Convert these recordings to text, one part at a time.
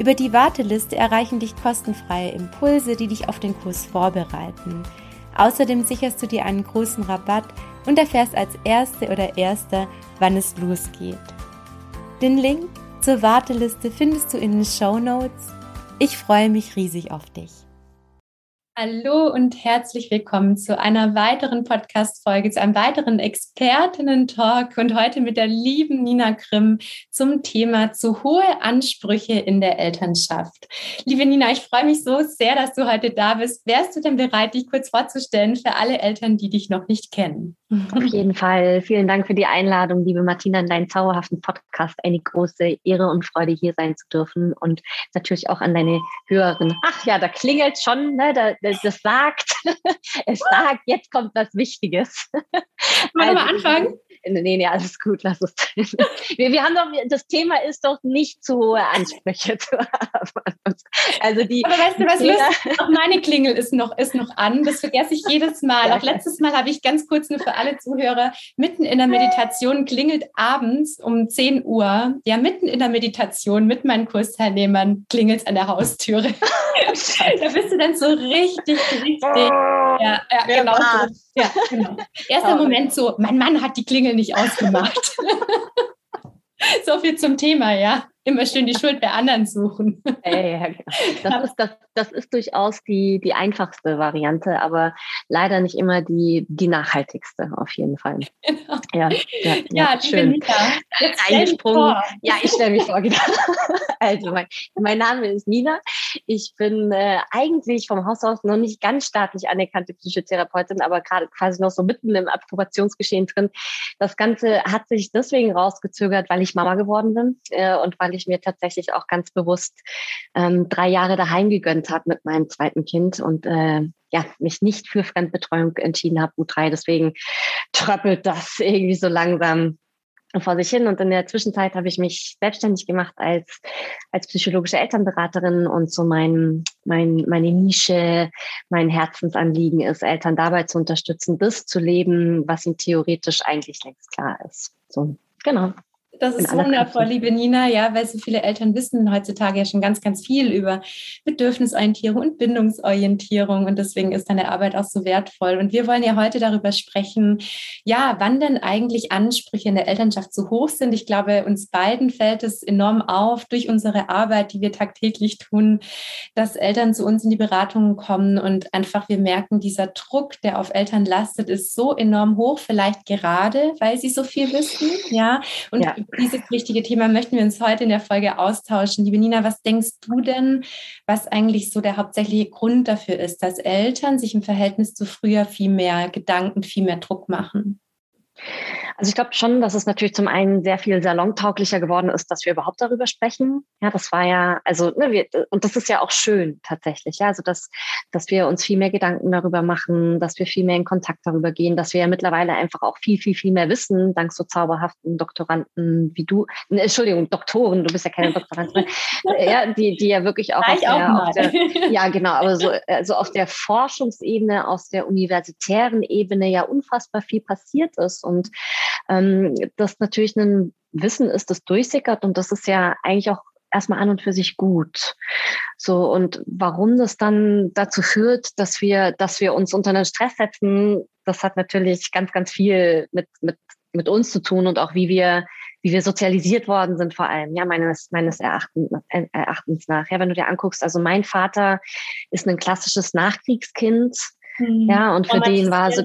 Über die Warteliste erreichen dich kostenfreie Impulse, die dich auf den Kurs vorbereiten. Außerdem sicherst du dir einen großen Rabatt und erfährst als Erste oder Erster, wann es losgeht. Den Link zur Warteliste findest du in den Show Notes. Ich freue mich riesig auf dich. Hallo und herzlich willkommen zu einer weiteren Podcast-Folge, zu einem weiteren Expertinnen-Talk und heute mit der lieben Nina Grimm zum Thema zu hohe Ansprüche in der Elternschaft. Liebe Nina, ich freue mich so sehr, dass du heute da bist. Wärst du denn bereit, dich kurz vorzustellen für alle Eltern, die dich noch nicht kennen? Auf jeden Fall. Vielen Dank für die Einladung, liebe Martina, in deinen zauberhaften Podcast. Eine große Ehre und Freude, hier sein zu dürfen. Und natürlich auch an deine Hörerinnen. Ach ja, da klingelt schon, ne? Da, das sagt, es sagt, jetzt kommt was Wichtiges. Wollen wir mal also, anfangen? Nee, nee, alles gut, lass es drin. Wir, wir haben doch, das Thema ist doch nicht zu hohe Ansprüche zu haben. Also die. Aber weißt du was, lustig? Auch meine Klingel ist noch, ist noch an. Das vergesse ich jedes Mal. Ja, auch letztes Mal habe ich ganz kurz nur für alle Zuhörer, mitten in der Meditation klingelt abends um 10 Uhr, ja, mitten in der Meditation mit meinen Kursteilnehmern klingelt es an der Haustüre. da bist du dann so richtig, richtig. Ja, ja genau. So. Ja, genau. Erster Moment so, mein Mann hat die Klingel nicht ausgemacht. so viel zum Thema, ja immer schön die Schuld bei anderen suchen. Ja, genau. das, ist, das, das ist durchaus die, die einfachste Variante, aber leider nicht immer die, die nachhaltigste, auf jeden Fall. Genau. Ja, ja, ja, schön. Eingesprungen. Ja, ich stelle mich vor, genau. Also, mein, mein Name ist Nina. Ich bin äh, eigentlich vom Haus aus noch nicht ganz staatlich anerkannte Psychotherapeutin, aber gerade quasi noch so mitten im Approbationsgeschehen drin. Das Ganze hat sich deswegen rausgezögert, weil ich Mama geworden bin äh, und weil ich ich mir tatsächlich auch ganz bewusst ähm, drei Jahre daheim gegönnt habe mit meinem zweiten Kind und äh, ja, mich nicht für Fremdbetreuung entschieden habe, U3. Deswegen tröppelt das irgendwie so langsam vor sich hin. Und in der Zwischenzeit habe ich mich selbstständig gemacht als, als psychologische Elternberaterin und so mein, mein, meine Nische, mein Herzensanliegen ist, Eltern dabei zu unterstützen, das zu leben, was ihnen theoretisch eigentlich längst klar ist. So, genau. Das ist wundervoll, liebe Nina, ja, weil so viele Eltern wissen heutzutage ja schon ganz, ganz viel über Bedürfnisorientierung und Bindungsorientierung und deswegen ist deine Arbeit auch so wertvoll. Und wir wollen ja heute darüber sprechen, ja, wann denn eigentlich Ansprüche in der Elternschaft zu hoch sind. Ich glaube, uns beiden fällt es enorm auf durch unsere Arbeit, die wir tagtäglich tun, dass Eltern zu uns in die Beratungen kommen und einfach wir merken, dieser Druck, der auf Eltern lastet, ist so enorm hoch, vielleicht gerade, weil sie so viel wissen, ja. Und ja dieses wichtige Thema möchten wir uns heute in der Folge austauschen. Liebe Nina, was denkst du denn, was eigentlich so der hauptsächliche Grund dafür ist, dass Eltern sich im Verhältnis zu früher viel mehr Gedanken, viel mehr Druck machen? Also ich glaube schon, dass es natürlich zum einen sehr viel salontauglicher geworden ist, dass wir überhaupt darüber sprechen. Ja, das war ja, also, ne, wir, und das ist ja auch schön tatsächlich, ja, also dass, dass wir uns viel mehr Gedanken darüber machen, dass wir viel mehr in Kontakt darüber gehen, dass wir ja mittlerweile einfach auch viel, viel, viel mehr wissen, dank so zauberhaften Doktoranden wie du, ne, Entschuldigung, Doktoren, du bist ja keine Doktorandin, ja, die, die ja wirklich auch, auf der, auf der, ja, genau, aber so, also auf der Forschungsebene, aus der universitären Ebene ja unfassbar viel passiert ist und ähm, das natürlich ein Wissen ist, das durchsickert und das ist ja eigentlich auch erstmal an und für sich gut. So, und warum das dann dazu führt, dass wir, dass wir uns unter einen Stress setzen, das hat natürlich ganz, ganz viel mit, mit, mit uns zu tun und auch wie wir, wie wir sozialisiert worden sind vor allem, ja, meines, meines Erachtens, Erachtens nach. Ja, wenn du dir anguckst, also mein Vater ist ein klassisches Nachkriegskind, mhm. ja, und für den war so,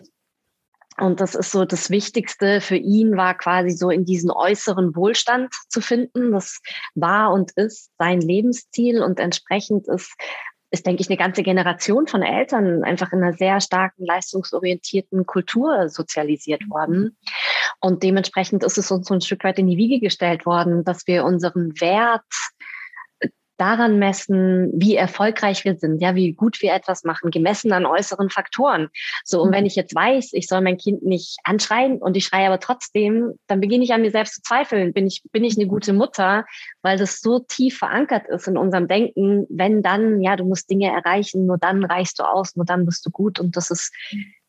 und das ist so das Wichtigste für ihn war quasi so in diesen äußeren Wohlstand zu finden. Das war und ist sein Lebensziel und entsprechend ist ist, denke ich, eine ganze Generation von Eltern einfach in einer sehr starken, leistungsorientierten Kultur sozialisiert worden. Und dementsprechend ist es uns so ein Stück weit in die Wiege gestellt worden, dass wir unseren Wert daran messen, wie erfolgreich wir sind, ja, wie gut wir etwas machen, gemessen an äußeren Faktoren. So, und wenn mhm. ich jetzt weiß, ich soll mein Kind nicht anschreien und ich schreie aber trotzdem, dann beginne ich an mir selbst zu zweifeln. Bin ich, bin ich eine gute Mutter? Weil das so tief verankert ist in unserem Denken, wenn dann, ja, du musst Dinge erreichen, nur dann reichst du aus, nur dann bist du gut. Und das ist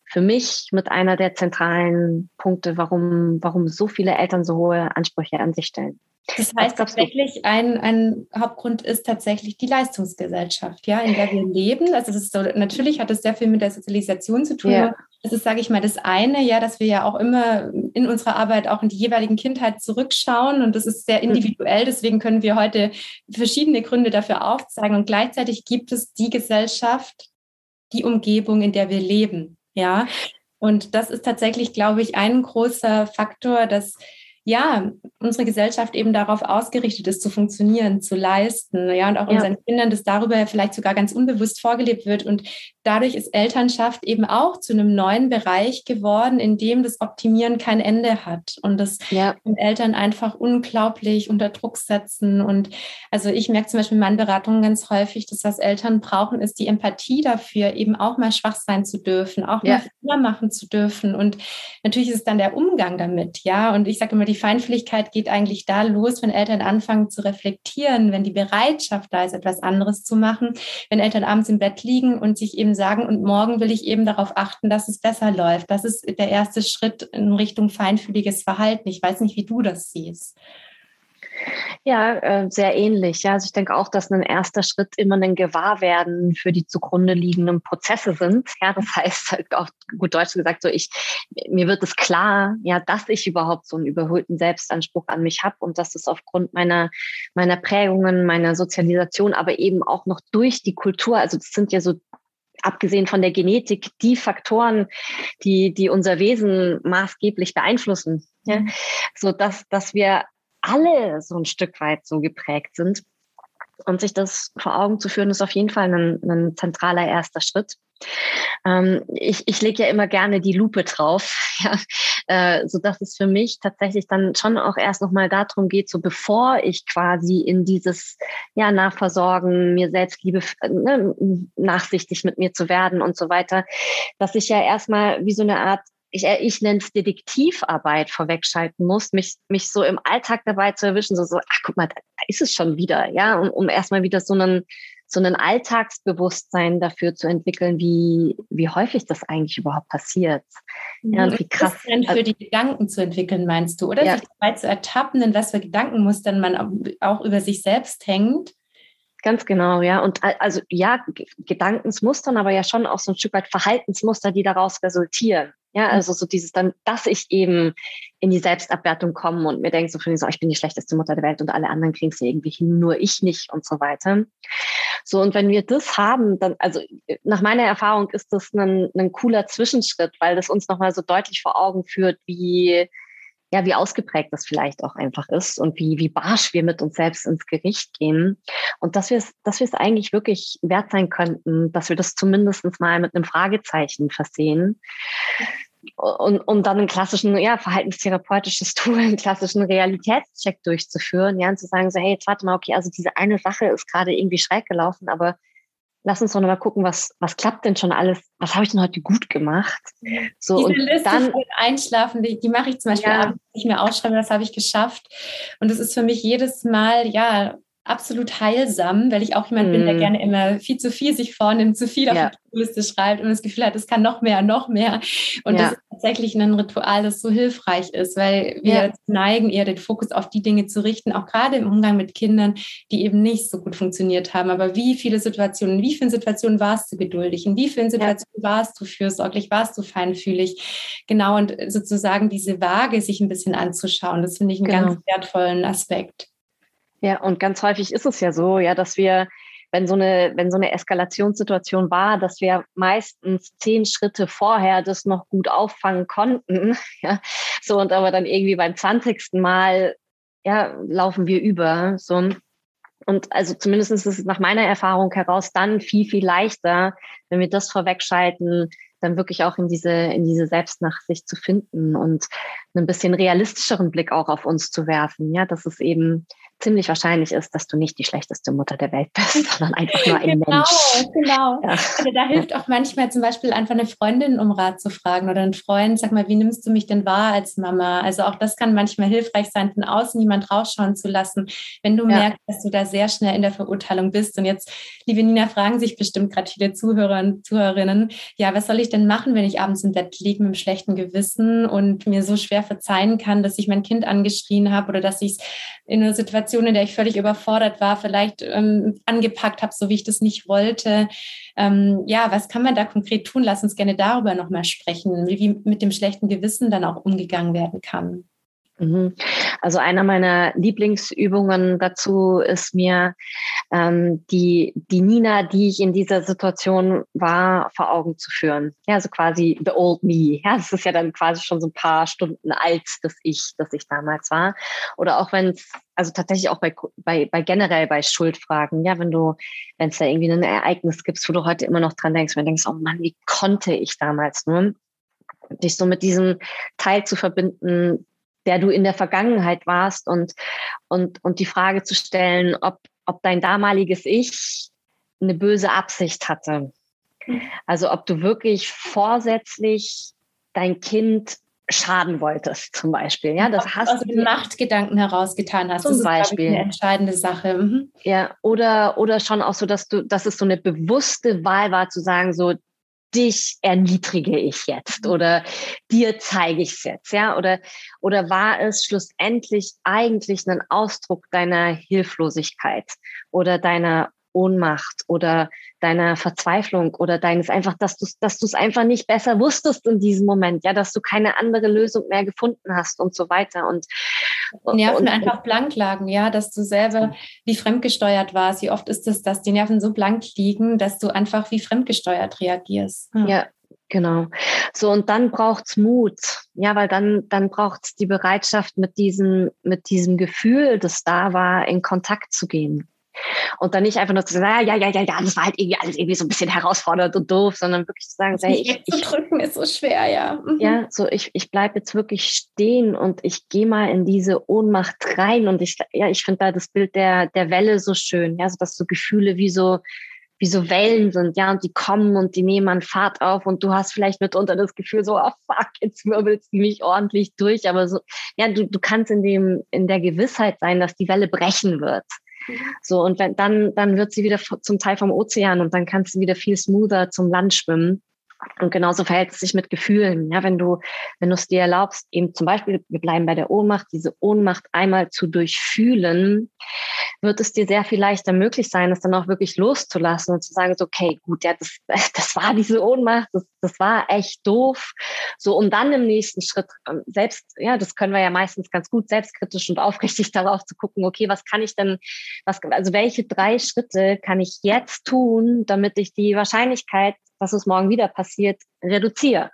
für mich mit einer der zentralen Punkte, warum, warum so viele Eltern so hohe Ansprüche an sich stellen. Das heißt tatsächlich, ein, ein Hauptgrund ist tatsächlich die Leistungsgesellschaft, ja, in der wir leben. Also das ist so, natürlich hat es sehr viel mit der Sozialisation zu tun. Ja. Das ist, sage ich mal, das eine, ja, dass wir ja auch immer in unserer Arbeit auch in die jeweiligen Kindheit zurückschauen und das ist sehr individuell. Deswegen können wir heute verschiedene Gründe dafür aufzeigen und gleichzeitig gibt es die Gesellschaft, die Umgebung, in der wir leben, ja. Und das ist tatsächlich, glaube ich, ein großer Faktor, dass ja, unsere Gesellschaft eben darauf ausgerichtet ist, zu funktionieren, zu leisten, ja, und auch ja. unseren Kindern das darüber vielleicht sogar ganz unbewusst vorgelebt wird. Und dadurch ist Elternschaft eben auch zu einem neuen Bereich geworden, in dem das Optimieren kein Ende hat und das ja. Eltern einfach unglaublich unter Druck setzen. Und also ich merke zum Beispiel in meinen Beratungen ganz häufig, dass was Eltern brauchen, ist die Empathie dafür, eben auch mal schwach sein zu dürfen, auch ja. mal Fehler machen zu dürfen. Und natürlich ist es dann der Umgang damit, ja. Und ich sage immer, die Feinfühligkeit geht eigentlich da los, wenn Eltern anfangen zu reflektieren, wenn die Bereitschaft da ist, etwas anderes zu machen, wenn Eltern abends im Bett liegen und sich eben sagen, und morgen will ich eben darauf achten, dass es besser läuft. Das ist der erste Schritt in Richtung feinfühliges Verhalten. Ich weiß nicht, wie du das siehst. Ja, äh, sehr ähnlich. Ja, also ich denke auch, dass ein erster Schritt immer ein Gewahrwerden für die zugrunde liegenden Prozesse sind. Ja, das heißt halt auf gut Deutsch gesagt, so ich, mir wird es klar, ja, dass ich überhaupt so einen überhöhten Selbstanspruch an mich habe und dass es aufgrund meiner, meiner Prägungen, meiner Sozialisation, aber eben auch noch durch die Kultur, also das sind ja so abgesehen von der Genetik, die Faktoren, die, die unser Wesen maßgeblich beeinflussen. Ja? Mhm. So dass, dass wir alle so ein Stück weit so geprägt sind. Und sich das vor Augen zu führen, ist auf jeden Fall ein, ein zentraler erster Schritt. Ähm, ich, ich lege ja immer gerne die Lupe drauf, ja, äh, so dass es für mich tatsächlich dann schon auch erst nochmal darum geht, so bevor ich quasi in dieses ja Nachversorgen, mir Selbstliebe, ne, nachsichtig mit mir zu werden und so weiter, dass ich ja erstmal wie so eine Art ich, äh, ich nenne es Detektivarbeit vorwegschalten muss, mich, mich so im Alltag dabei zu erwischen, so, so ach guck mal, da, da ist es schon wieder, ja, um, um erstmal wieder so einen, so einen Alltagsbewusstsein dafür zu entwickeln, wie, wie häufig das eigentlich überhaupt passiert. Ja, und wie krass. Dann für die Gedanken zu entwickeln, meinst du, oder? Ja. Sich dabei zu ertappen, in was für Gedankenmustern man auch über sich selbst hängt. Ganz genau, ja. Und also ja, Gedankensmustern, aber ja schon auch so ein Stück weit Verhaltensmuster, die daraus resultieren. Ja, also so dieses dann, dass ich eben in die Selbstabwertung komme und mir denke so, so, ich bin die schlechteste Mutter der Welt und alle anderen kriegen es irgendwie hin, nur ich nicht und so weiter. So, und wenn wir das haben, dann, also nach meiner Erfahrung ist das ein, ein cooler Zwischenschritt, weil das uns nochmal so deutlich vor Augen führt, wie, ja, wie ausgeprägt das vielleicht auch einfach ist und wie, wie barsch wir mit uns selbst ins Gericht gehen. Und dass wir es, dass wir es eigentlich wirklich wert sein könnten, dass wir das zumindest mal mit einem Fragezeichen versehen. Und, und dann einen klassischen, ja, verhaltenstherapeutisches Tool, einen klassischen Realitätscheck durchzuführen, ja, und zu sagen, so, hey, jetzt warte mal, okay, also diese eine Sache ist gerade irgendwie schräg gelaufen, aber lass uns doch noch mal gucken, was, was klappt denn schon alles, was habe ich denn heute gut gemacht? So, Diese und Liste dann Einschlafen, die, die mache ich zum Beispiel ja. abends, ich mir aufschreibe, das habe ich geschafft. Und es ist für mich jedes Mal, ja, absolut heilsam, weil ich auch jemand mm. bin, der mhm. gerne immer viel zu viel sich vornimmt, zu viel auf ja. die Liste schreibt und das Gefühl hat, es kann noch mehr, noch mehr. Und ja. das ist tatsächlich ein Ritual, das so hilfreich ist, weil wir ja. neigen, eher den Fokus auf die Dinge zu richten, auch gerade im Umgang mit Kindern, die eben nicht so gut funktioniert haben. Aber wie viele Situationen, in wie vielen Situationen warst du geduldig? In wie vielen Situationen warst du fürsorglich? Warst du feinfühlig? Genau, und sozusagen diese Waage sich ein bisschen anzuschauen, das finde ich einen genau. ganz wertvollen Aspekt. Ja, und ganz häufig ist es ja so, ja, dass wir, wenn so eine, wenn so eine Eskalationssituation war, dass wir meistens zehn Schritte vorher das noch gut auffangen konnten. Ja, so und aber dann irgendwie beim zwanzigsten Mal ja, laufen wir über. So. Und also zumindest ist es nach meiner Erfahrung heraus dann viel, viel leichter, wenn wir das vorwegschalten, dann wirklich auch in diese, in diese Selbstnachsicht zu finden und einen bisschen realistischeren Blick auch auf uns zu werfen. Ja, dass es eben ziemlich wahrscheinlich ist, dass du nicht die schlechteste Mutter der Welt bist, sondern einfach nur ein genau, Mensch. Genau, ja. also da hilft auch manchmal zum Beispiel einfach eine Freundin um Rat zu fragen oder einen Freund, sag mal, wie nimmst du mich denn wahr als Mama? Also auch das kann manchmal hilfreich sein, von außen jemand rausschauen zu lassen, wenn du ja. merkst, dass du da sehr schnell in der Verurteilung bist. Und jetzt, liebe Nina, fragen sich bestimmt gerade viele Zuhörer und Zuhörerinnen, ja, was soll ich denn machen, wenn ich abends im Bett liege mit einem schlechten Gewissen und mir so schwer verzeihen kann, dass ich mein Kind angeschrien habe oder dass ich es in einer Situation Situation, in der ich völlig überfordert war, vielleicht ähm, angepackt habe, so wie ich das nicht wollte. Ähm, ja, was kann man da konkret tun? Lass uns gerne darüber nochmal sprechen, wie, wie mit dem schlechten Gewissen dann auch umgegangen werden kann. Mhm. Also einer meiner Lieblingsübungen dazu ist mir ähm, die, die Nina, die ich in dieser Situation war, vor Augen zu führen. Ja, also quasi the old me. Ja, das ist ja dann quasi schon so ein paar Stunden alt, das ich, das ich damals war. Oder auch wenn es, also tatsächlich auch bei, bei, bei generell bei Schuldfragen, ja, wenn du, wenn es da irgendwie ein Ereignis gibt, wo du heute immer noch dran denkst, wenn du denkst, oh Mann, wie konnte ich damals nur? Dich so mit diesem Teil zu verbinden, der du in der Vergangenheit warst und, und, und die Frage zu stellen, ob, ob dein damaliges Ich eine böse Absicht hatte. Also ob du wirklich vorsätzlich dein Kind schaden wolltest, zum Beispiel. Ja, das hast aus den Machtgedanken herausgetan hast. Zum das ist, Beispiel ich, eine entscheidende Sache. Mhm. Ja, oder oder schon auch so, dass du, dass es so eine bewusste Wahl war, zu sagen, so dich erniedrige ich jetzt mhm. oder dir zeige ich es jetzt, ja? Oder, oder war es schlussendlich eigentlich ein Ausdruck deiner Hilflosigkeit oder deiner Ohnmacht oder deiner Verzweiflung oder deines einfach, dass du dass du es einfach nicht besser wusstest in diesem Moment, ja, dass du keine andere Lösung mehr gefunden hast und so weiter und Nerven und, einfach blank lagen, ja, dass du selber wie fremdgesteuert warst. Wie oft ist es, dass die Nerven so blank liegen, dass du einfach wie fremdgesteuert reagierst? Ja, ja Genau. So, und dann braucht's Mut. Ja, weil dann, dann braucht's die Bereitschaft, mit diesem, mit diesem Gefühl, das da war, in Kontakt zu gehen. Und dann nicht einfach nur zu sagen, ja, ja, ja, ja, das war halt irgendwie alles irgendwie so ein bisschen herausfordernd und doof, sondern wirklich zu sagen, hey, ich, ich, zu drücken ist so schwer, ja. Mhm. Ja, so ich, ich bleibe jetzt wirklich stehen und ich gehe mal in diese Ohnmacht rein und ich, ja, ich finde da das Bild der, der Welle so schön, ja, so dass so Gefühle wie so, wie so Wellen sind, ja, und die kommen und die nehmen an Fahrt auf und du hast vielleicht mitunter das Gefühl so, oh fuck, jetzt wirbelst du mich ordentlich durch, aber so, ja, du, du kannst in dem, in der Gewissheit sein, dass die Welle brechen wird. So, und wenn, dann, dann wird sie wieder zum Teil vom Ozean und dann kannst du wieder viel smoother zum Land schwimmen. Und genauso verhält es sich mit Gefühlen. Ja, wenn du, wenn du es dir erlaubst, eben zum Beispiel, wir bleiben bei der Ohnmacht, diese Ohnmacht einmal zu durchfühlen, wird es dir sehr viel leichter möglich sein, es dann auch wirklich loszulassen und zu sagen, okay, gut, ja, das, das war diese Ohnmacht, das, das war echt doof. So, um dann im nächsten Schritt ähm, selbst, ja, das können wir ja meistens ganz gut selbstkritisch und aufrichtig darauf zu gucken, okay, was kann ich denn, was, also welche drei Schritte kann ich jetzt tun, damit ich die Wahrscheinlichkeit dass es morgen wieder passiert, reduziere.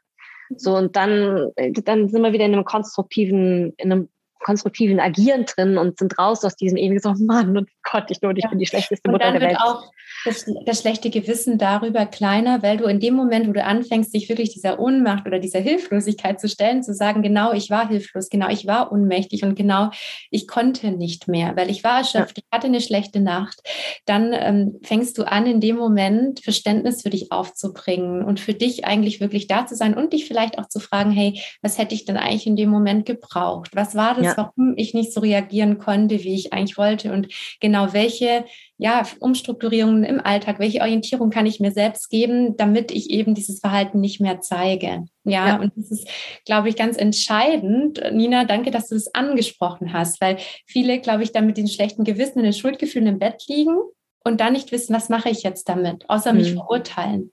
So, und dann, dann sind wir wieder in einem konstruktiven, in einem konstruktiven Agieren drin und sind raus aus diesem ewigen so, Mann, und Gott, ich nur, ich ja. bin die schlechteste Mutter der Welt. Auch das, das, schlechte Gewissen darüber kleiner, weil du in dem Moment, wo du anfängst, dich wirklich dieser Ohnmacht oder dieser Hilflosigkeit zu stellen, zu sagen, genau, ich war hilflos, genau, ich war ohnmächtig und genau, ich konnte nicht mehr, weil ich war erschöpft, ja. ich hatte eine schlechte Nacht, dann ähm, fängst du an, in dem Moment Verständnis für dich aufzubringen und für dich eigentlich wirklich da zu sein und dich vielleicht auch zu fragen, hey, was hätte ich denn eigentlich in dem Moment gebraucht? Was war das, ja ja. warum ich nicht so reagieren konnte, wie ich eigentlich wollte und genau welche ja, Umstrukturierungen im Alltag, welche Orientierung kann ich mir selbst geben, damit ich eben dieses Verhalten nicht mehr zeige. Ja, ja. und das ist, glaube ich, ganz entscheidend. Nina, danke, dass du das angesprochen hast, weil viele, glaube ich, dann mit den schlechten Gewissen und den Schuldgefühlen im Bett liegen und dann nicht wissen, was mache ich jetzt damit, außer mich mhm. verurteilen.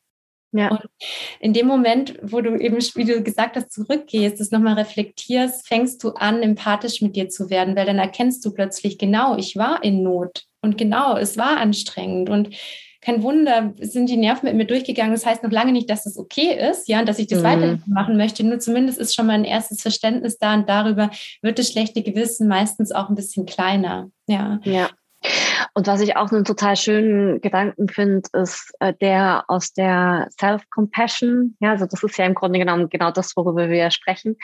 Ja. Und in dem Moment, wo du eben, wie du gesagt hast, zurückgehst, das nochmal reflektierst, fängst du an, empathisch mit dir zu werden, weil dann erkennst du plötzlich, genau, ich war in Not und genau, es war anstrengend und kein Wunder, sind die Nerven mit mir durchgegangen. Das heißt noch lange nicht, dass das okay ist, ja, und dass ich das mhm. weitermachen möchte. Nur zumindest ist schon mal ein erstes Verständnis da und darüber wird das schlechte Gewissen meistens auch ein bisschen kleiner. Ja. Ja. Und was ich auch einen total schönen Gedanken finde, ist äh, der aus der Self-Compassion. Ja, also das ist ja im Grunde genommen genau das, worüber wir sprechen,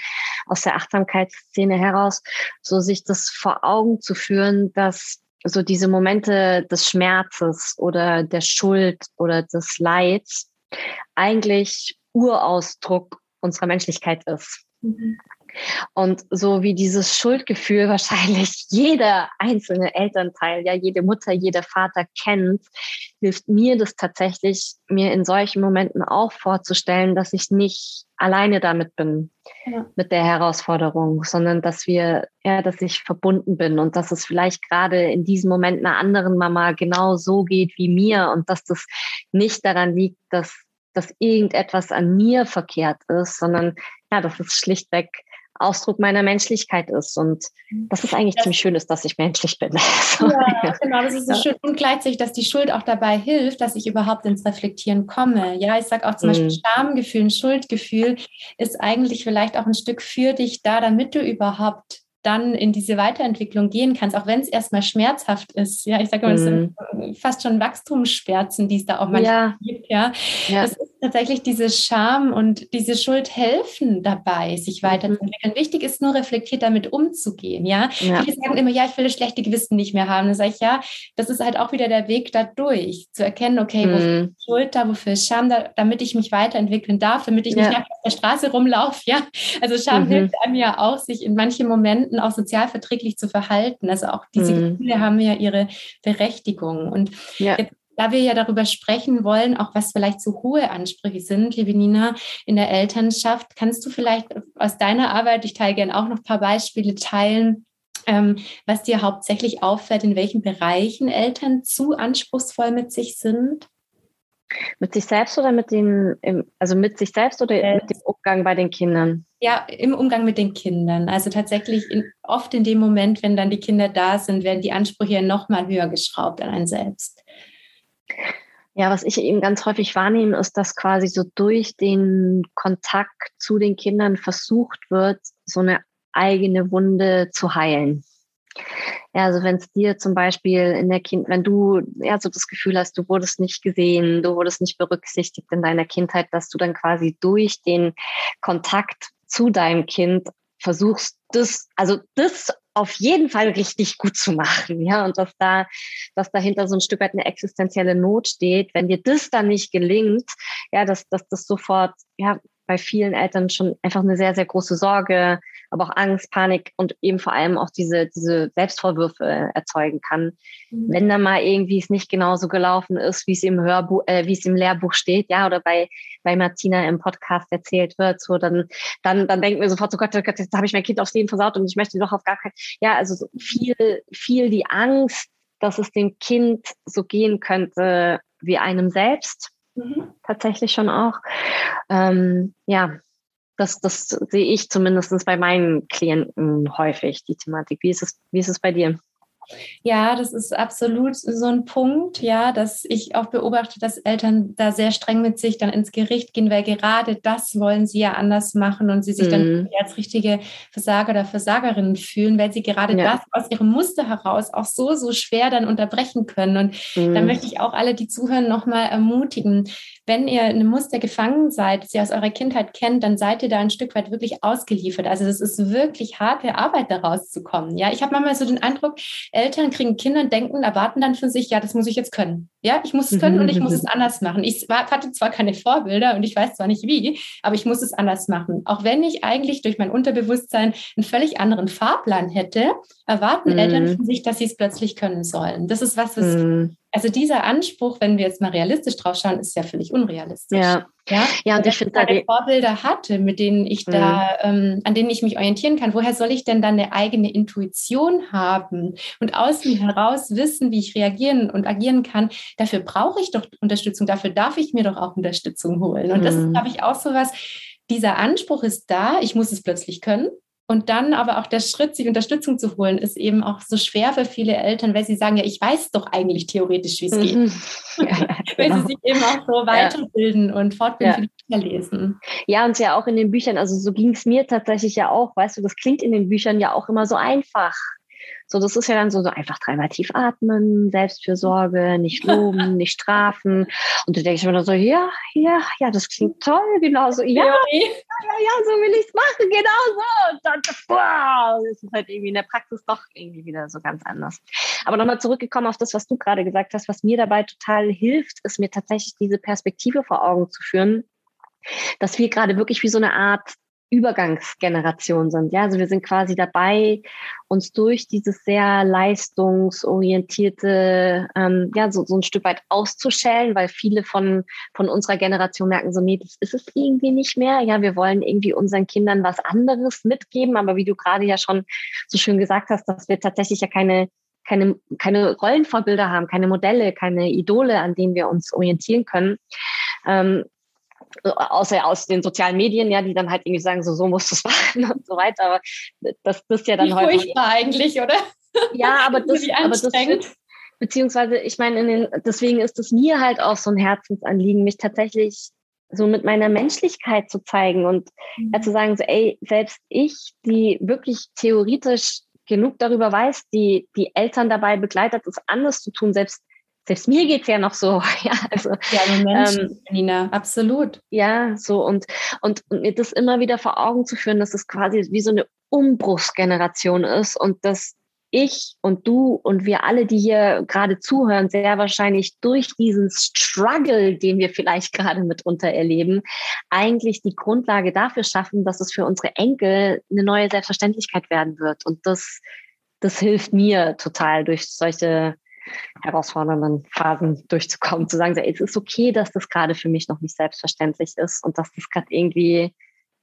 aus der Achtsamkeitsszene heraus, so sich das vor Augen zu führen, dass so diese Momente des Schmerzes oder der Schuld oder des Leids eigentlich Urausdruck unserer Menschlichkeit ist. Mhm. Und so wie dieses Schuldgefühl wahrscheinlich jeder einzelne Elternteil, ja, jede Mutter, jeder Vater kennt, hilft mir das tatsächlich, mir in solchen Momenten auch vorzustellen, dass ich nicht alleine damit bin, ja. mit der Herausforderung, sondern dass wir, ja, dass ich verbunden bin und dass es vielleicht gerade in diesem Moment einer anderen Mama genau so geht wie mir und dass das nicht daran liegt, dass dass irgendetwas an mir verkehrt ist, sondern ja, dass es schlichtweg Ausdruck meiner Menschlichkeit ist. Und das ist eigentlich das, ziemlich schön, ist, dass ich menschlich bin. ja, genau, das ist so ja. schön. Und gleichzeitig, dass die Schuld auch dabei hilft, dass ich überhaupt ins Reflektieren komme. Ja, ich sage auch zum mhm. Beispiel Schamgefühl, ein Schuldgefühl ist eigentlich vielleicht auch ein Stück für dich da, damit du überhaupt dann in diese Weiterentwicklung gehen kannst, auch wenn es erstmal schmerzhaft ist. Ja, ich sage mal, das sind mhm. fast schon Wachstumsschmerzen, die es da auch manchmal ja. gibt. Ja. ja. Das ist tatsächlich diese Scham und diese Schuld helfen dabei, sich mhm. weiterzuentwickeln. Mhm. Wichtig ist nur, reflektiert damit umzugehen. Ja? ja. Viele sagen immer, ja, ich will das schlechte Gewissen nicht mehr haben. Dann sage ich, ja, das ist halt auch wieder der Weg dadurch, zu erkennen, okay, mhm. wofür ist Schuld da, wofür ist Scham da, damit ich mich weiterentwickeln darf, damit ich nicht auf der Straße rumlaufe. Ja? Also Scham mhm. hilft einem ja auch, sich in manchen Momenten auch sozial verträglich zu verhalten. Also auch diese mhm. Gefühle haben ja ihre Berechtigung. Und ja. jetzt da wir ja darüber sprechen wollen, auch was vielleicht so hohe Ansprüche sind, liebe Nina, in der Elternschaft, kannst du vielleicht aus deiner Arbeit, ich teile gerne auch noch ein paar Beispiele teilen, ähm, was dir hauptsächlich auffällt, in welchen Bereichen Eltern zu anspruchsvoll mit sich sind? Mit sich selbst oder mit den, also mit sich selbst oder äh, mit dem Umgang bei den Kindern? Ja, im Umgang mit den Kindern. Also tatsächlich in, oft in dem Moment, wenn dann die Kinder da sind, werden die Ansprüche ja nochmal höher geschraubt an einen selbst. Ja, was ich eben ganz häufig wahrnehme, ist, dass quasi so durch den Kontakt zu den Kindern versucht wird, so eine eigene Wunde zu heilen. Ja, also wenn es dir zum Beispiel in der Kind, wenn du ja so das Gefühl hast, du wurdest nicht gesehen, du wurdest nicht berücksichtigt in deiner Kindheit, dass du dann quasi durch den Kontakt zu deinem Kind versuchst, das, also das auf jeden Fall richtig gut zu machen, ja, und dass da, dass dahinter so ein Stück weit eine existenzielle Not steht. Wenn dir das dann nicht gelingt, ja, dass, dass das sofort, ja, bei vielen Eltern schon einfach eine sehr, sehr große Sorge, aber auch Angst, Panik und eben vor allem auch diese, diese Selbstvorwürfe erzeugen kann. Mhm. Wenn da mal irgendwie es nicht genauso gelaufen ist, wie es im Hörbuch, äh, wie es im Lehrbuch steht, ja, oder bei, bei Martina im Podcast erzählt wird, so, dann, dann, dann denken wir sofort so, Gott, oh Gott, jetzt habe ich mein Kind aufs Leben versaut und ich möchte doch auf gar keinen, ja, also so viel, viel die Angst, dass es dem Kind so gehen könnte wie einem selbst Mhm. Tatsächlich schon auch. Ähm, ja, das, das sehe ich zumindest bei meinen Klienten häufig, die Thematik. Wie ist es, wie ist es bei dir? Ja, das ist absolut so ein Punkt, ja, dass ich auch beobachte, dass Eltern da sehr streng mit sich dann ins Gericht gehen, weil gerade das wollen sie ja anders machen und sie sich mhm. dann als richtige Versager oder Versagerinnen fühlen, weil sie gerade ja. das aus ihrem Muster heraus auch so, so schwer dann unterbrechen können. Und mhm. da möchte ich auch alle, die zuhören, nochmal ermutigen. Wenn ihr in einem Muster gefangen seid, das ihr aus eurer Kindheit kennt, dann seid ihr da ein Stück weit wirklich ausgeliefert. Also das ist wirklich harte Arbeit, da rauszukommen. Ja, ich habe manchmal so den Eindruck, Eltern kriegen Kinder und denken, erwarten dann von sich, ja, das muss ich jetzt können. Ja, ich muss es können und ich muss es anders machen. Ich hatte zwar keine Vorbilder und ich weiß zwar nicht wie, aber ich muss es anders machen. Auch wenn ich eigentlich durch mein Unterbewusstsein einen völlig anderen Fahrplan hätte, erwarten mm. Eltern von sich, dass sie es plötzlich können sollen. Das ist was, was mm. Also dieser Anspruch, wenn wir jetzt mal realistisch drauf schauen, ist ja völlig unrealistisch. Ja, ja, ja und ich finde da die Vorbilder hatte, mit denen ich da, mhm. ähm, an denen ich mich orientieren kann. Woher soll ich denn dann eine eigene Intuition haben und aus mir heraus wissen, wie ich reagieren und agieren kann? Dafür brauche ich doch Unterstützung. Dafür darf ich mir doch auch Unterstützung holen. Und mhm. das ist, glaube ich, auch so was. Dieser Anspruch ist da. Ich muss es plötzlich können. Und dann aber auch der Schritt, sich Unterstützung zu holen, ist eben auch so schwer für viele Eltern, weil sie sagen, ja, ich weiß doch eigentlich theoretisch, wie es geht. Mhm. Ja, weil genau. sie sich eben auch so weiterbilden ja. und fortbilden ja. für die Bücher lesen. Ja, und ja auch in den Büchern, also so ging es mir tatsächlich ja auch, weißt du, das klingt in den Büchern ja auch immer so einfach. So, das ist ja dann so, so einfach dreimal tief atmen, Selbstfürsorge, nicht loben, nicht strafen. Und du denkst immer so, ja, ja, ja, das klingt toll, genau so, ja, ja, ja, so will ich es machen, genau so. Und dann, wow, das ist halt irgendwie in der Praxis doch irgendwie wieder so ganz anders. Aber nochmal zurückgekommen auf das, was du gerade gesagt hast, was mir dabei total hilft, ist mir tatsächlich diese Perspektive vor Augen zu führen, dass wir gerade wirklich wie so eine Art Übergangsgeneration sind. Ja, also wir sind quasi dabei, uns durch dieses sehr leistungsorientierte, ähm, ja, so, so ein Stück weit auszuschälen, weil viele von, von unserer Generation merken so, nee, das ist es irgendwie nicht mehr. Ja, wir wollen irgendwie unseren Kindern was anderes mitgeben. Aber wie du gerade ja schon so schön gesagt hast, dass wir tatsächlich ja keine keine, keine Rollenvorbilder haben, keine Modelle, keine Idole, an denen wir uns orientieren können. Ähm, außer aus den sozialen Medien, ja, die dann halt irgendwie sagen, so, so musst du es machen und so weiter. Aber das, das ist ja dann heute. Furchtbar eigentlich, oder? Ja, aber das, aber das beziehungsweise, ich meine, in den, deswegen ist es mir halt auch so ein Herzensanliegen, mich tatsächlich so mit meiner Menschlichkeit zu zeigen und mhm. ja, zu sagen, so, ey, selbst ich, die wirklich theoretisch genug darüber weiß, die, die Eltern dabei begleitet, es anders zu tun, selbst selbst mir geht es ja noch so. Ja, also, ja, Menschen, ähm, Nina, absolut. Ja, so und, und, und mir das immer wieder vor Augen zu führen, dass es quasi wie so eine Umbruchsgeneration ist und dass ich und du und wir alle, die hier gerade zuhören, sehr wahrscheinlich durch diesen Struggle, den wir vielleicht gerade mitunter erleben, eigentlich die Grundlage dafür schaffen, dass es für unsere Enkel eine neue Selbstverständlichkeit werden wird. Und das, das hilft mir total durch solche herausfordernden Phasen durchzukommen, zu sagen, es ist okay, dass das gerade für mich noch nicht selbstverständlich ist und dass das gerade irgendwie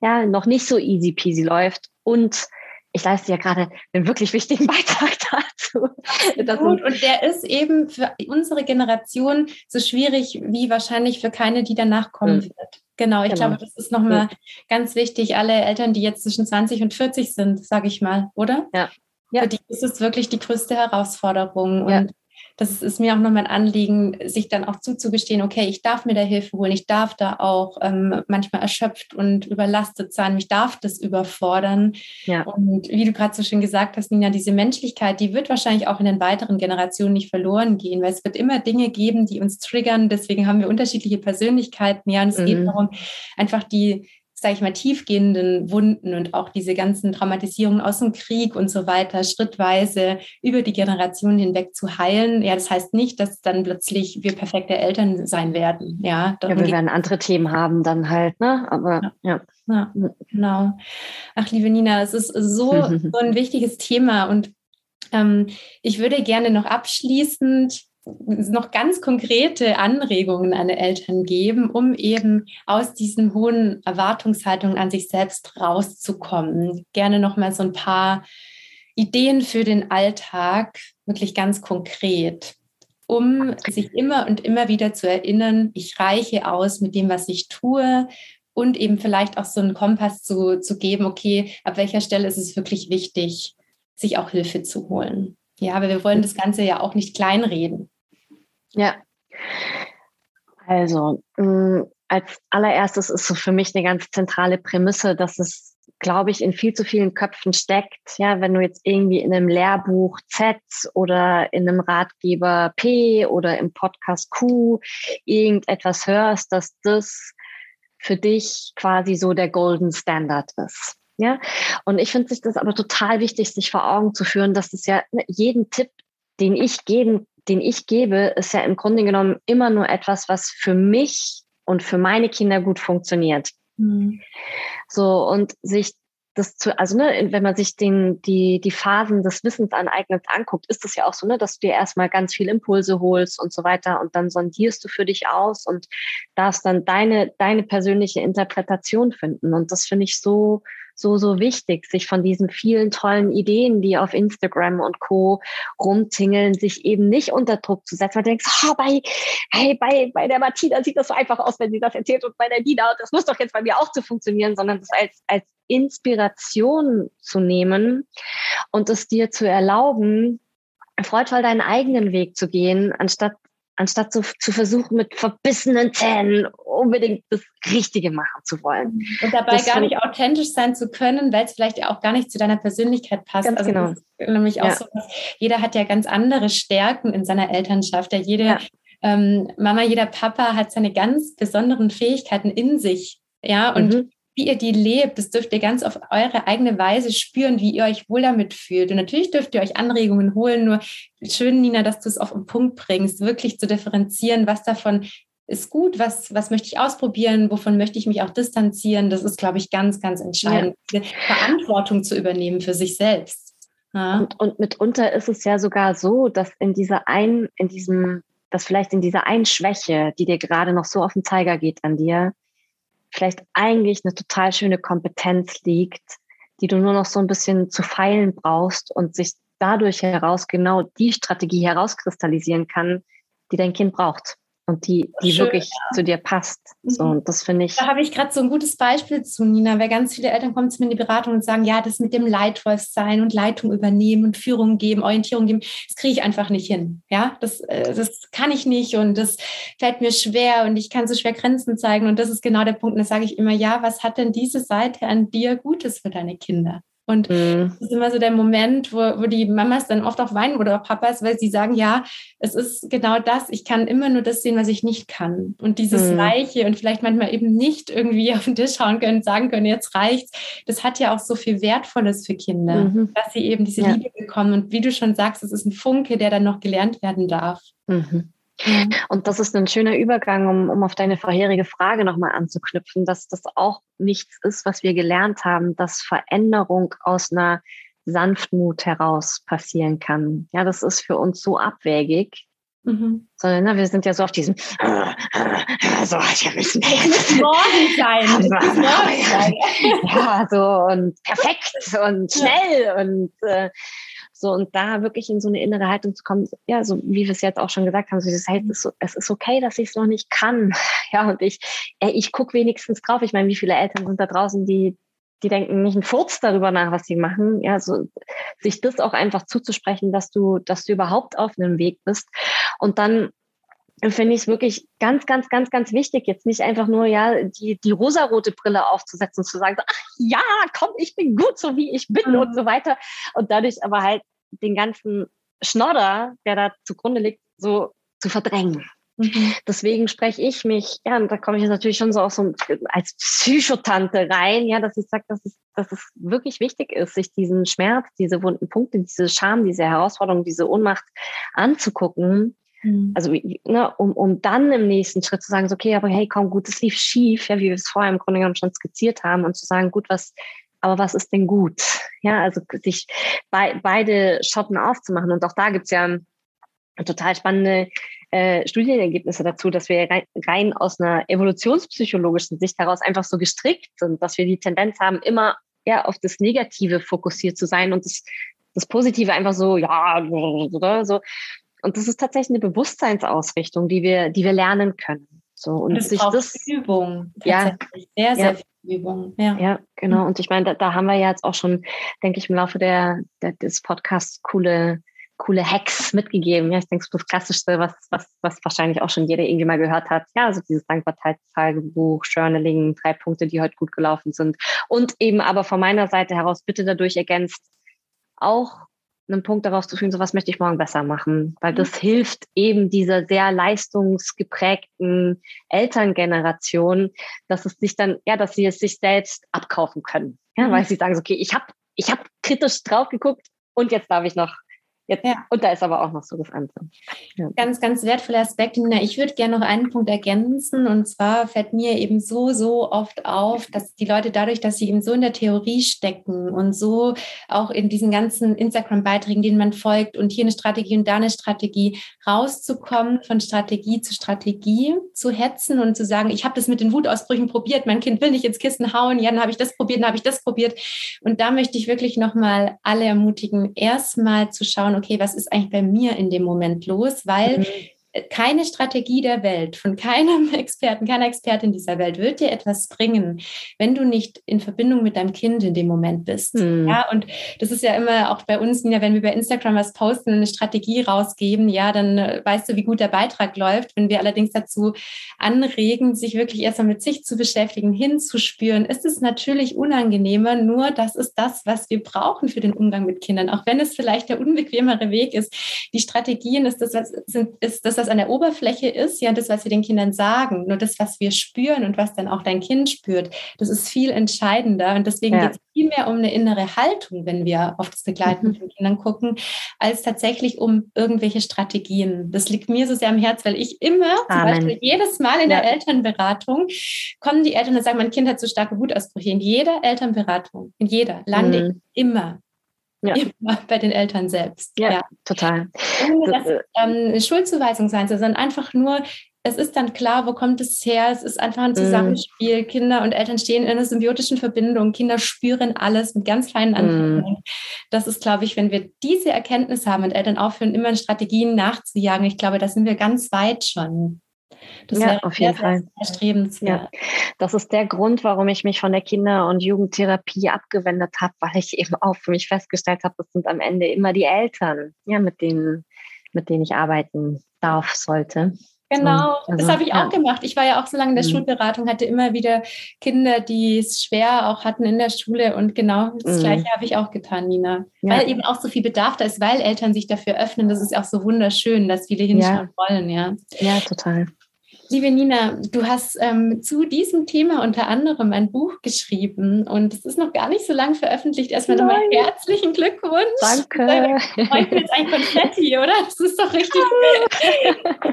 ja noch nicht so easy peasy läuft und ich leiste ja gerade einen wirklich wichtigen Beitrag dazu. Und, und der ist eben für unsere Generation so schwierig wie wahrscheinlich für keine, die danach kommen mhm. wird. Genau, ich genau. glaube, das ist nochmal mhm. ganz wichtig. Alle Eltern, die jetzt zwischen 20 und 40 sind, sage ich mal, oder? Ja. ja. Für die ist es wirklich die größte Herausforderung. Ja. Und das ist mir auch nochmal ein Anliegen, sich dann auch zuzugestehen, okay, ich darf mir da Hilfe holen, ich darf da auch ähm, manchmal erschöpft und überlastet sein, mich darf das überfordern. Ja. Und wie du gerade so schön gesagt hast, Nina, diese Menschlichkeit, die wird wahrscheinlich auch in den weiteren Generationen nicht verloren gehen, weil es wird immer Dinge geben, die uns triggern. Deswegen haben wir unterschiedliche Persönlichkeiten. Ja, und es mhm. geht darum, einfach die sage ich mal, tiefgehenden Wunden und auch diese ganzen Traumatisierungen aus dem Krieg und so weiter schrittweise über die Generationen hinweg zu heilen. Ja, das heißt nicht, dass dann plötzlich wir perfekte Eltern sein werden. Ja, ja wir werden andere Themen haben dann halt, ne? Aber ja. ja. ja genau. Ach, liebe Nina, es ist so, so ein wichtiges Thema und ähm, ich würde gerne noch abschließend noch ganz konkrete Anregungen an Eltern geben, um eben aus diesen hohen Erwartungshaltungen an sich selbst rauszukommen. Gerne noch mal so ein paar Ideen für den Alltag, wirklich ganz konkret, um sich immer und immer wieder zu erinnern, ich reiche aus mit dem, was ich tue und eben vielleicht auch so einen Kompass zu, zu geben, okay, ab welcher Stelle ist es wirklich wichtig, sich auch Hilfe zu holen. Ja, aber wir wollen das Ganze ja auch nicht kleinreden. Ja. Also, mh, mm, als allererstes ist so für mich eine ganz zentrale Prämisse, dass es glaube ich, in viel zu vielen Köpfen steckt. Ja, wenn du jetzt irgendwie in einem Lehrbuch Z oder in einem Ratgeber P oder im Podcast Q irgendetwas hörst, dass das für dich quasi so der Golden Standard ist. Ja, und ich finde sich das aber total wichtig, sich vor Augen zu führen, dass das ja ne, jeden Tipp, den ich geben, den ich gebe, ist ja im Grunde genommen immer nur etwas, was für mich und für meine Kinder gut funktioniert. Mhm. So, und sich das zu, also ne, wenn man sich den, die, die Phasen des Wissensaneignens anguckt, ist es ja auch so, ne, dass du dir erstmal ganz viel Impulse holst und so weiter und dann sondierst du für dich aus und darfst dann deine, deine persönliche Interpretation finden. Und das finde ich so, so, so wichtig, sich von diesen vielen tollen Ideen, die auf Instagram und Co. rumtingeln, sich eben nicht unter Druck zu setzen, weil du denkst, oh, bei, hey, bei, bei der Martina sieht das so einfach aus, wenn sie das erzählt und bei der Dina, das muss doch jetzt bei mir auch zu funktionieren, sondern das als, als Inspiration zu nehmen und es dir zu erlauben, freudvoll deinen eigenen Weg zu gehen, anstatt anstatt so zu versuchen, mit verbissenen Zähnen unbedingt das Richtige machen zu wollen. Und dabei das gar nicht authentisch sein zu können, weil es vielleicht auch gar nicht zu deiner Persönlichkeit passt. Ganz also genau. nämlich auch ja. so, jeder hat ja ganz andere Stärken in seiner Elternschaft. Ja, jede ja. Ähm, Mama, jeder Papa hat seine ganz besonderen Fähigkeiten in sich. Ja, und mhm wie ihr die lebt, das dürft ihr ganz auf eure eigene Weise spüren, wie ihr euch wohl damit fühlt. Und natürlich dürft ihr euch Anregungen holen, nur schön, Nina, dass du es auf den Punkt bringst, wirklich zu differenzieren, was davon ist gut, was, was möchte ich ausprobieren, wovon möchte ich mich auch distanzieren. Das ist, glaube ich, ganz, ganz entscheidend, ja. Verantwortung zu übernehmen für sich selbst. Ja. Und, und mitunter ist es ja sogar so, dass in dieser ein, in diesem, dass vielleicht in dieser einen Schwäche, die dir gerade noch so auf den Zeiger geht an dir, vielleicht eigentlich eine total schöne Kompetenz liegt, die du nur noch so ein bisschen zu feilen brauchst und sich dadurch heraus genau die Strategie herauskristallisieren kann, die dein Kind braucht und die, die Schön, wirklich ja. zu dir passt. So, mhm. und das finde ich. Da habe ich gerade so ein gutes Beispiel zu, Nina, weil ganz viele Eltern kommen zu mir in die Beratung und sagen, ja, das mit dem Leitwolf sein und Leitung übernehmen und Führung geben, Orientierung geben, das kriege ich einfach nicht hin. Ja, das, äh, das kann ich nicht und das fällt mir schwer und ich kann so schwer Grenzen zeigen. Und das ist genau der Punkt. Und da sage ich immer, ja, was hat denn diese Seite an dir Gutes für deine Kinder? Und mhm. das ist immer so der Moment, wo, wo die Mamas dann oft auch weinen oder auch Papas, weil sie sagen, ja, es ist genau das, ich kann immer nur das sehen, was ich nicht kann. Und dieses mhm. Reiche und vielleicht manchmal eben nicht irgendwie auf den Tisch schauen können, und sagen können, jetzt reicht's, das hat ja auch so viel Wertvolles für Kinder, mhm. dass sie eben diese ja. Liebe bekommen. Und wie du schon sagst, es ist ein Funke, der dann noch gelernt werden darf. Mhm. Mhm. Und das ist ein schöner Übergang, um, um auf deine vorherige Frage nochmal anzuknüpfen, dass das auch nichts ist, was wir gelernt haben, dass Veränderung aus einer Sanftmut heraus passieren kann. Ja, das ist für uns so abwägig. Mhm. Sondern ne, wir sind ja so auf diesem so, wir müssen morgen sein. Morgen sein. ja, so und perfekt und schnell und äh, so, und da wirklich in so eine innere Haltung zu kommen, ja, so wie wir es jetzt auch schon gesagt haben, so dieses, hey, es ist, es ist okay, dass ich es noch nicht kann. Ja, und ich, ey, ich gucke wenigstens drauf. Ich meine, wie viele Eltern sind da draußen, die, die denken nicht einen Furz darüber nach, was sie machen. Ja, so sich das auch einfach zuzusprechen, dass du, dass du überhaupt auf einem Weg bist. Und dann finde ich es wirklich ganz, ganz, ganz, ganz wichtig, jetzt nicht einfach nur ja die, die rosarote Brille aufzusetzen und zu sagen, ach ja, komm, ich bin gut, so wie ich bin mhm. und so weiter. Und dadurch aber halt den ganzen Schnodder, der da zugrunde liegt, so zu verdrängen. Mhm. Deswegen spreche ich mich, ja, und da komme ich jetzt natürlich schon so auch so als Psychotante rein, ja, dass ich sage, dass es, dass es wirklich wichtig ist, sich diesen Schmerz, diese wunden Punkte, diese Scham, diese Herausforderung, diese Ohnmacht anzugucken. Mhm. Also, ne, um, um dann im nächsten Schritt zu sagen, so, okay, aber hey, komm, gut, es lief schief, ja, wie wir es vorher im Grunde genommen schon skizziert haben, und zu sagen, gut, was, aber was ist denn gut? Ja, also sich bei, beide Schotten aufzumachen. Und auch da gibt's ja total spannende äh, Studienergebnisse dazu, dass wir rein, rein aus einer evolutionspsychologischen Sicht heraus einfach so gestrickt sind, dass wir die Tendenz haben, immer eher auf das Negative fokussiert zu sein und das, das Positive einfach so, ja, so. Und das ist tatsächlich eine Bewusstseinsausrichtung, die wir, die wir lernen können. So, und das sich das, Übung. Ja, sehr, sehr ja. viel Übung. Ja, ja genau. Und ich meine, da, da haben wir ja jetzt auch schon, denke ich, im Laufe der, der des Podcasts coole, coole Hacks mitgegeben. Ja, ich denke, das Klassischste, was, was, was wahrscheinlich auch schon jeder irgendwie mal gehört hat. Ja, also dieses Dankbarkeitstagebuch, Journaling, drei Punkte, die heute gut gelaufen sind. Und eben aber von meiner Seite heraus bitte dadurch ergänzt, auch einen Punkt daraus zu fühlen, so was möchte ich morgen besser machen, weil das mhm. hilft eben dieser sehr leistungsgeprägten Elterngeneration, dass es sich dann, ja, dass sie es sich selbst abkaufen können, ja, mhm. weil sie sagen, okay, ich habe ich habe kritisch drauf geguckt und jetzt darf ich noch Jetzt, ja. Und da ist aber auch noch so das andere. Ja. Ganz, ganz wertvoller Aspekt. Ich würde gerne noch einen Punkt ergänzen. Und zwar fällt mir eben so, so oft auf, dass die Leute dadurch, dass sie eben so in der Theorie stecken und so auch in diesen ganzen Instagram-Beiträgen, denen man folgt und hier eine Strategie und da eine Strategie, rauszukommen von Strategie zu Strategie, zu hetzen und zu sagen, ich habe das mit den Wutausbrüchen probiert, mein Kind will nicht ins Kissen hauen, ja, dann habe ich das probiert, dann habe ich das probiert. Und da möchte ich wirklich nochmal alle ermutigen, erstmal zu schauen, okay, was ist eigentlich bei mir in dem Moment los? Weil mhm keine Strategie der Welt, von keinem Experten, keiner Expertin dieser Welt wird dir etwas bringen, wenn du nicht in Verbindung mit deinem Kind in dem Moment bist. Mhm. Ja, und das ist ja immer auch bei uns, Nina, wenn wir bei Instagram was posten eine Strategie rausgeben, ja, dann äh, weißt du, wie gut der Beitrag läuft. Wenn wir allerdings dazu anregen, sich wirklich erstmal mit sich zu beschäftigen, hinzuspüren, ist es natürlich unangenehmer, nur das ist das, was wir brauchen für den Umgang mit Kindern, auch wenn es vielleicht der unbequemere Weg ist. Die Strategien ist das, was sind, ist das, was an der Oberfläche ist, ja, das, was wir den Kindern sagen, nur das, was wir spüren und was dann auch dein Kind spürt, das ist viel entscheidender. Und deswegen ja. geht es viel mehr um eine innere Haltung, wenn wir auf das Begleiten mhm. von Kindern gucken, als tatsächlich um irgendwelche Strategien. Das liegt mir so sehr am Herz, weil ich immer, Amen. zum Beispiel jedes Mal in ja. der Elternberatung, kommen die Eltern und sagen, mein Kind hat so starke Wutausbrüche. In jeder Elternberatung, in jeder, lande mhm. ich immer ja. Bei den Eltern selbst. Ja, ja. total. Ohne dass es ähm, Schuldzuweisung sein soll, sondern einfach nur, es ist dann klar, wo kommt es her? Es ist einfach ein mhm. Zusammenspiel. Mm. Kinder und Eltern stehen in einer symbiotischen Verbindung. Kinder spüren alles mit ganz kleinen Anpassungen. Mm. Das ist, glaube ich, wenn wir diese Erkenntnis haben und Eltern aufhören, immer in Strategien nachzujagen, ich glaube, da sind wir ganz weit schon. Das ja, auf jeden Fall. erstrebenswert. Ja. Das ist der Grund, warum ich mich von der Kinder- und Jugendtherapie abgewendet habe, weil ich eben auch für mich festgestellt habe, das sind am Ende immer die Eltern, ja, mit denen, mit denen ich arbeiten darf, sollte. Genau, also, das habe ich ja. auch gemacht. Ich war ja auch so lange in der mhm. Schulberatung, hatte immer wieder Kinder, die es schwer auch hatten in der Schule und genau das mhm. Gleiche habe ich auch getan, Nina. Ja. Weil eben auch so viel Bedarf da ist, weil Eltern sich dafür öffnen. Das ist auch so wunderschön, dass viele hinschauen ja. wollen, ja. Ja, total. Liebe Nina, du hast ähm, zu diesem Thema unter anderem ein Buch geschrieben und es ist noch gar nicht so lange veröffentlicht. Erstmal nochmal herzlichen Glückwunsch. Danke. Heute jetzt ein Konfetti, oder? Das ist doch richtig,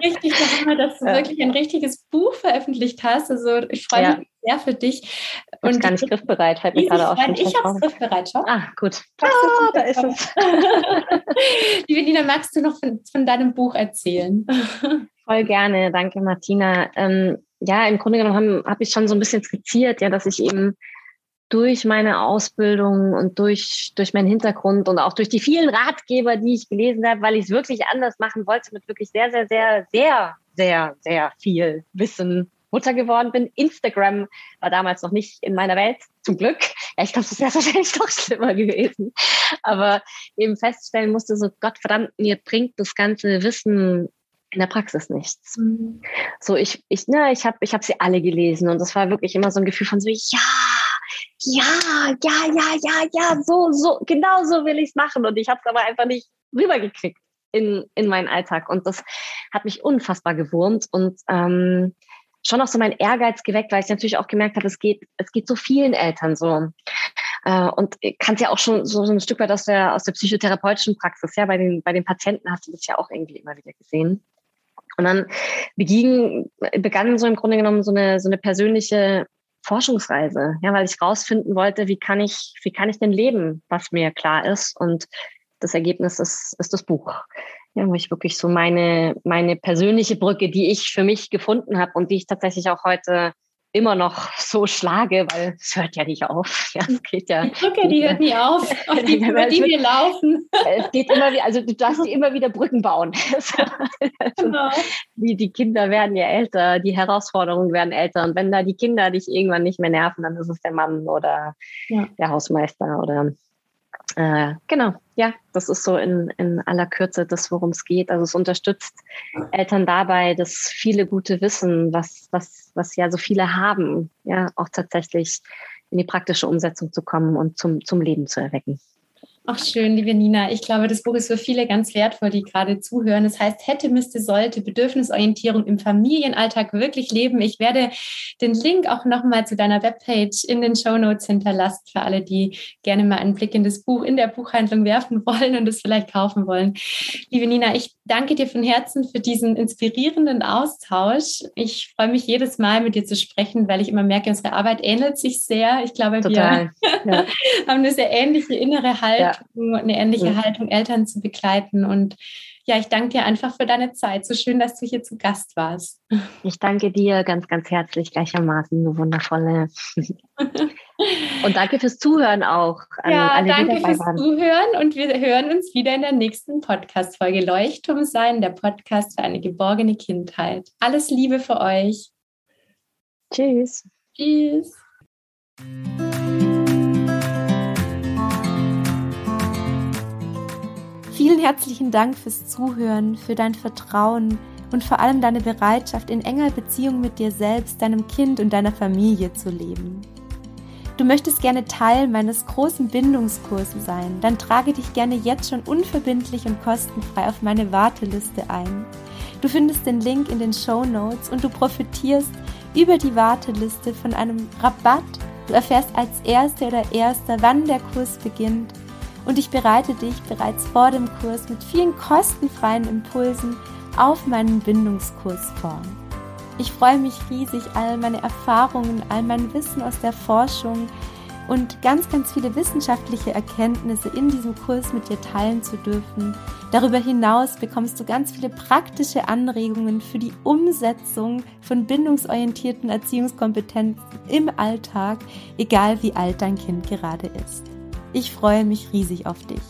richtig nochmal, dass du ja. wirklich ein richtiges Buch veröffentlicht hast. Also ich freue ja. mich sehr für dich. Und ich gar nicht griffbereit, fällt mir gerade auf. Ich habe es griffbereit, schau. Ah, gut. Ah, da ist es. Liebe Nina, magst du noch von, von deinem Buch erzählen? Voll gerne, danke Martina. Ähm, ja, im Grunde genommen habe hab ich schon so ein bisschen skizziert, ja, dass ich eben durch meine Ausbildung und durch, durch meinen Hintergrund und auch durch die vielen Ratgeber, die ich gelesen habe, weil ich es wirklich anders machen wollte, mit wirklich sehr, sehr, sehr, sehr, sehr, sehr viel Wissen Mutter geworden bin. Instagram war damals noch nicht in meiner Welt, zum Glück. Ja, ich glaube, das wäre wahrscheinlich noch schlimmer gewesen. Aber eben feststellen musste, so Gott verdammt, mir bringt das ganze Wissen in der Praxis nichts. Mhm. So, ich, ich, na, ich habe ich hab sie alle gelesen und das war wirklich immer so ein Gefühl von so, ja, ja, ja, ja, ja, ja, so, so, genau so will ich es machen. Und ich habe es aber einfach nicht rübergekriegt in, in meinen Alltag. Und das hat mich unfassbar gewurmt und ähm, schon auch so mein Ehrgeiz geweckt, weil ich natürlich auch gemerkt habe, es geht, es geht so vielen Eltern so. Äh, und kannst ja auch schon so, so ein Stück weit aus der, aus der psychotherapeutischen Praxis, ja, bei den, bei den Patienten hast du das ja auch irgendwie immer wieder gesehen. Und dann beging, begann so im Grunde genommen so eine, so eine persönliche Forschungsreise, ja, weil ich rausfinden wollte, wie kann ich, wie kann ich denn leben, was mir klar ist. Und das Ergebnis ist, ist das Buch. Ja, wo ich wirklich so meine, meine persönliche Brücke, die ich für mich gefunden habe und die ich tatsächlich auch heute immer noch so schlage, weil es hört ja nicht auf. Ja, es geht ja. Die Brücke, die hört nie auf, auf die, über die wir laufen. Es geht immer wieder, also du darfst immer wieder Brücken bauen. genau. die, die Kinder werden ja älter, die Herausforderungen werden älter und wenn da die Kinder dich irgendwann nicht mehr nerven, dann ist es der Mann oder ja. der Hausmeister oder äh, genau, ja, das ist so in, in aller Kürze das, worum es geht. Also es unterstützt Eltern dabei, das viele gute Wissen, was, was, was ja so viele haben, ja, auch tatsächlich in die praktische Umsetzung zu kommen und zum, zum Leben zu erwecken. Ach schön, liebe Nina. Ich glaube, das Buch ist für viele ganz wertvoll, die gerade zuhören. Das heißt, hätte, müsste, sollte, Bedürfnisorientierung im Familienalltag wirklich leben. Ich werde den Link auch nochmal zu deiner Webpage in den Show Notes hinterlassen für alle, die gerne mal einen Blick in das Buch in der Buchhandlung werfen wollen und es vielleicht kaufen wollen. Liebe Nina, ich danke dir von Herzen für diesen inspirierenden Austausch. Ich freue mich jedes Mal mit dir zu sprechen, weil ich immer merke, unsere Arbeit ähnelt sich sehr. Ich glaube, Total. wir ja. haben eine sehr ähnliche innere Haltung. Ja eine ähnliche. Haltung, Eltern zu begleiten. Und ja, ich danke dir einfach für deine Zeit. So schön, dass du hier zu Gast warst. Ich danke dir ganz, ganz herzlich gleichermaßen, du wundervolle. und danke fürs Zuhören auch. ja, alle, danke fürs waren. Zuhören und wir hören uns wieder in der nächsten Podcast-Folge Leuchtturm sein, der Podcast für eine geborgene Kindheit. Alles Liebe für euch. Tschüss. Tschüss. Vielen herzlichen Dank fürs Zuhören, für dein Vertrauen und vor allem deine Bereitschaft, in enger Beziehung mit dir selbst, deinem Kind und deiner Familie zu leben. Du möchtest gerne Teil meines großen Bindungskurses sein, dann trage dich gerne jetzt schon unverbindlich und kostenfrei auf meine Warteliste ein. Du findest den Link in den Show Notes und du profitierst über die Warteliste von einem Rabatt. Du erfährst als Erste oder Erster, wann der Kurs beginnt und ich bereite dich bereits vor dem Kurs mit vielen kostenfreien Impulsen auf meinen Bindungskurs vor. Ich freue mich riesig, all meine Erfahrungen, all mein Wissen aus der Forschung und ganz, ganz viele wissenschaftliche Erkenntnisse in diesem Kurs mit dir teilen zu dürfen. Darüber hinaus bekommst du ganz viele praktische Anregungen für die Umsetzung von bindungsorientierten Erziehungskompetenzen im Alltag, egal wie alt dein Kind gerade ist. Ich freue mich riesig auf dich.